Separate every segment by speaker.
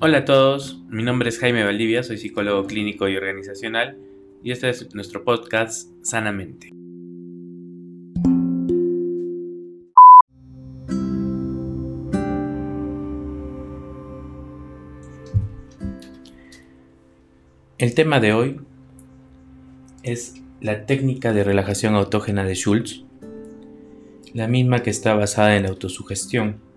Speaker 1: Hola a todos, mi nombre es Jaime Valdivia, soy psicólogo clínico y organizacional y este es nuestro podcast Sanamente. El tema de hoy es la técnica de relajación autógena de Schultz, la misma que está basada en la autosugestión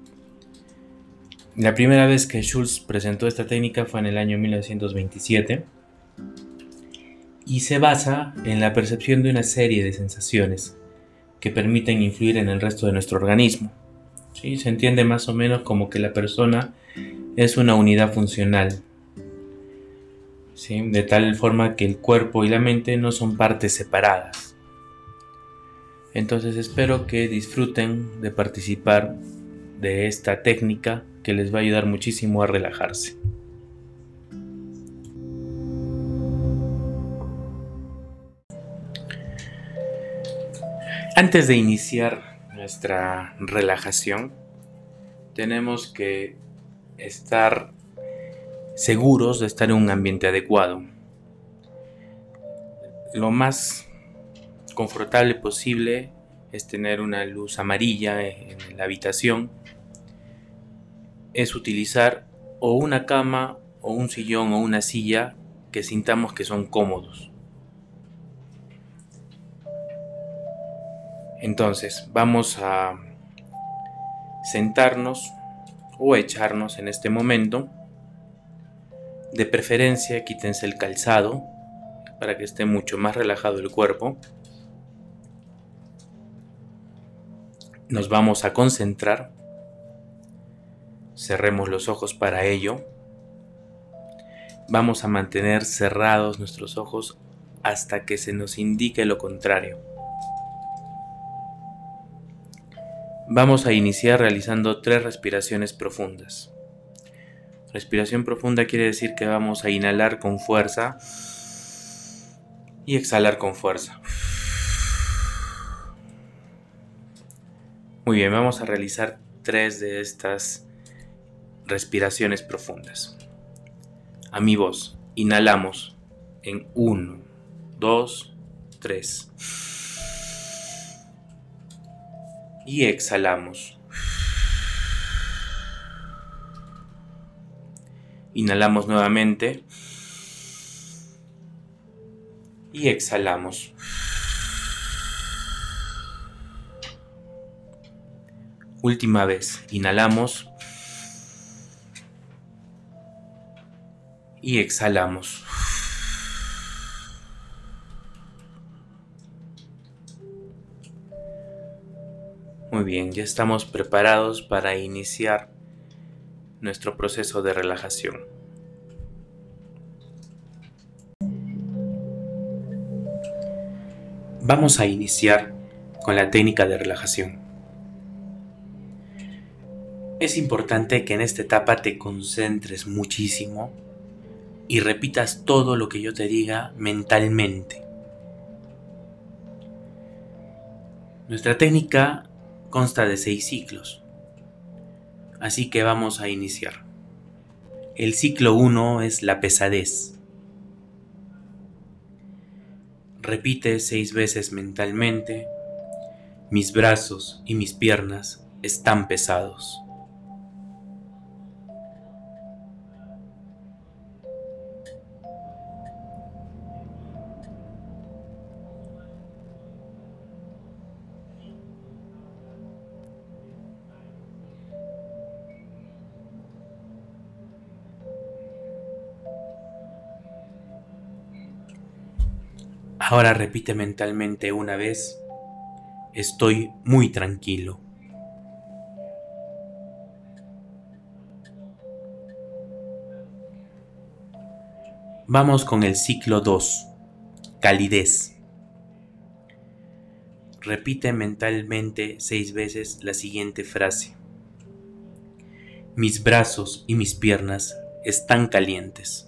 Speaker 1: la primera vez que Schultz presentó esta técnica fue en el año 1927 y se basa en la percepción de una serie de sensaciones que permiten influir en el resto de nuestro organismo. ¿Sí? Se entiende más o menos como que la persona es una unidad funcional, ¿sí? de tal forma que el cuerpo y la mente no son partes separadas. Entonces espero que disfruten de participar de esta técnica que les va a ayudar muchísimo a relajarse. Antes de iniciar nuestra relajación, tenemos que estar seguros de estar en un ambiente adecuado. Lo más confortable posible es tener una luz amarilla en la habitación es utilizar o una cama o un sillón o una silla que sintamos que son cómodos. Entonces vamos a sentarnos o echarnos en este momento. De preferencia quítense el calzado para que esté mucho más relajado el cuerpo. Nos vamos a concentrar Cerremos los ojos para ello. Vamos a mantener cerrados nuestros ojos hasta que se nos indique lo contrario. Vamos a iniciar realizando tres respiraciones profundas. Respiración profunda quiere decir que vamos a inhalar con fuerza y exhalar con fuerza. Muy bien, vamos a realizar tres de estas respiraciones profundas. A mi voz, inhalamos en 1, 2, 3. Y exhalamos. Inhalamos nuevamente. Y exhalamos. Última vez, inhalamos. Y exhalamos. Muy bien, ya estamos preparados para iniciar nuestro proceso de relajación. Vamos a iniciar con la técnica de relajación. Es importante que en esta etapa te concentres muchísimo y repitas todo lo que yo te diga mentalmente. Nuestra técnica consta de seis ciclos, así que vamos a iniciar. El ciclo 1 es la pesadez. Repite seis veces mentalmente, mis brazos y mis piernas están pesados. Ahora repite mentalmente una vez, estoy muy tranquilo. Vamos con el ciclo 2, calidez. Repite mentalmente seis veces la siguiente frase. Mis brazos y mis piernas están calientes.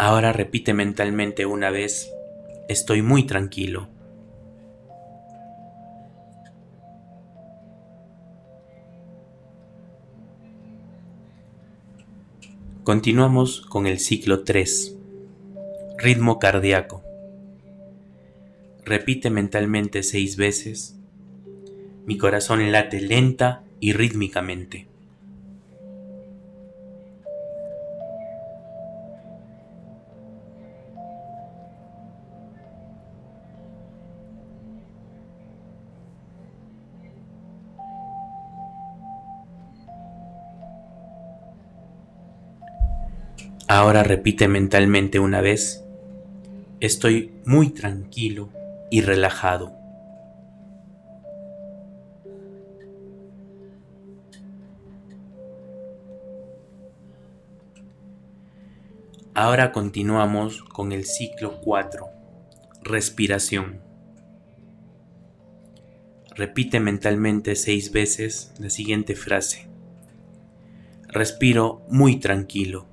Speaker 1: Ahora repite mentalmente una vez, estoy muy tranquilo. Continuamos con el ciclo 3. Ritmo cardíaco. Repite mentalmente seis veces. Mi corazón late lenta y rítmicamente. Ahora repite mentalmente una vez, estoy muy tranquilo y relajado. Ahora continuamos con el ciclo 4, respiración. Repite mentalmente seis veces la siguiente frase. Respiro muy tranquilo.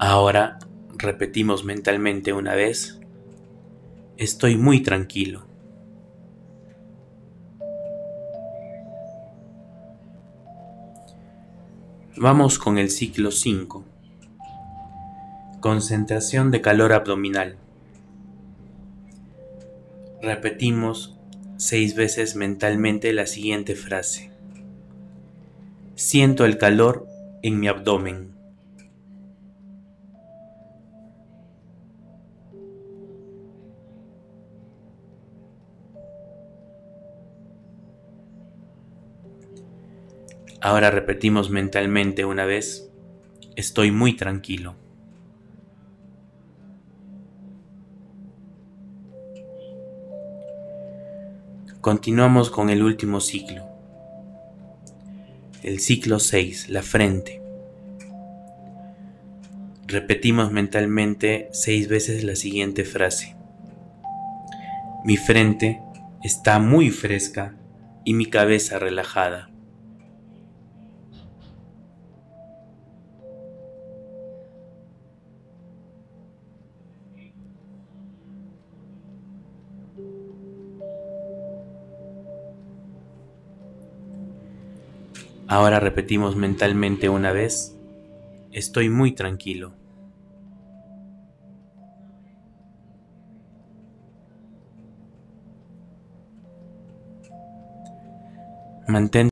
Speaker 1: Ahora repetimos mentalmente una vez, estoy muy tranquilo. Vamos con el ciclo 5. Concentración de calor abdominal. Repetimos seis veces mentalmente la siguiente frase. Siento el calor en mi abdomen. Ahora repetimos mentalmente una vez, estoy muy tranquilo. Continuamos con el último ciclo. El ciclo 6, la frente. Repetimos mentalmente seis veces la siguiente frase. Mi frente está muy fresca y mi cabeza relajada. Ahora repetimos mentalmente una vez, estoy muy tranquilo. Mantén,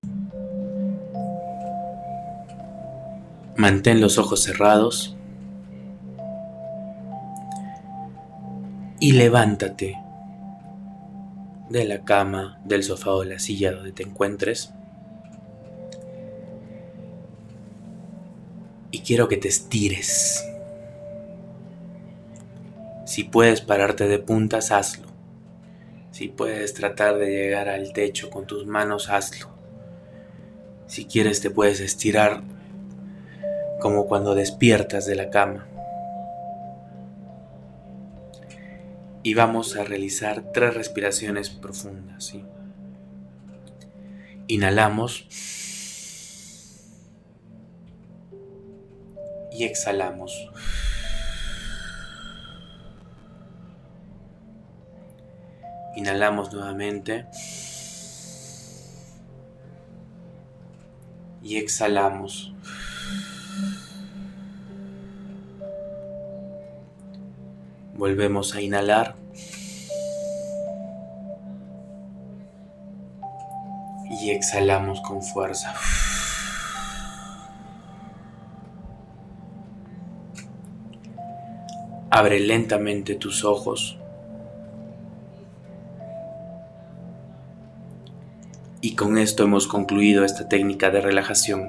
Speaker 1: mantén los ojos cerrados y levántate de la cama, del sofá o la silla donde te encuentres. Quiero que te estires. Si puedes pararte de puntas, hazlo. Si puedes tratar de llegar al techo con tus manos, hazlo. Si quieres te puedes estirar como cuando despiertas de la cama. Y vamos a realizar tres respiraciones profundas. Inhalamos. Y exhalamos. Inhalamos nuevamente. Y exhalamos. Volvemos a inhalar. Y exhalamos con fuerza. Abre lentamente tus ojos y con esto hemos concluido esta técnica de relajación.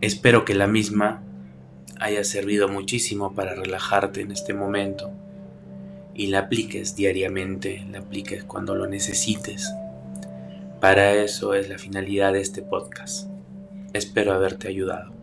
Speaker 1: Espero que la misma haya servido muchísimo para relajarte en este momento y la apliques diariamente, la apliques cuando lo necesites. Para eso es la finalidad de este podcast. Espero haberte ayudado.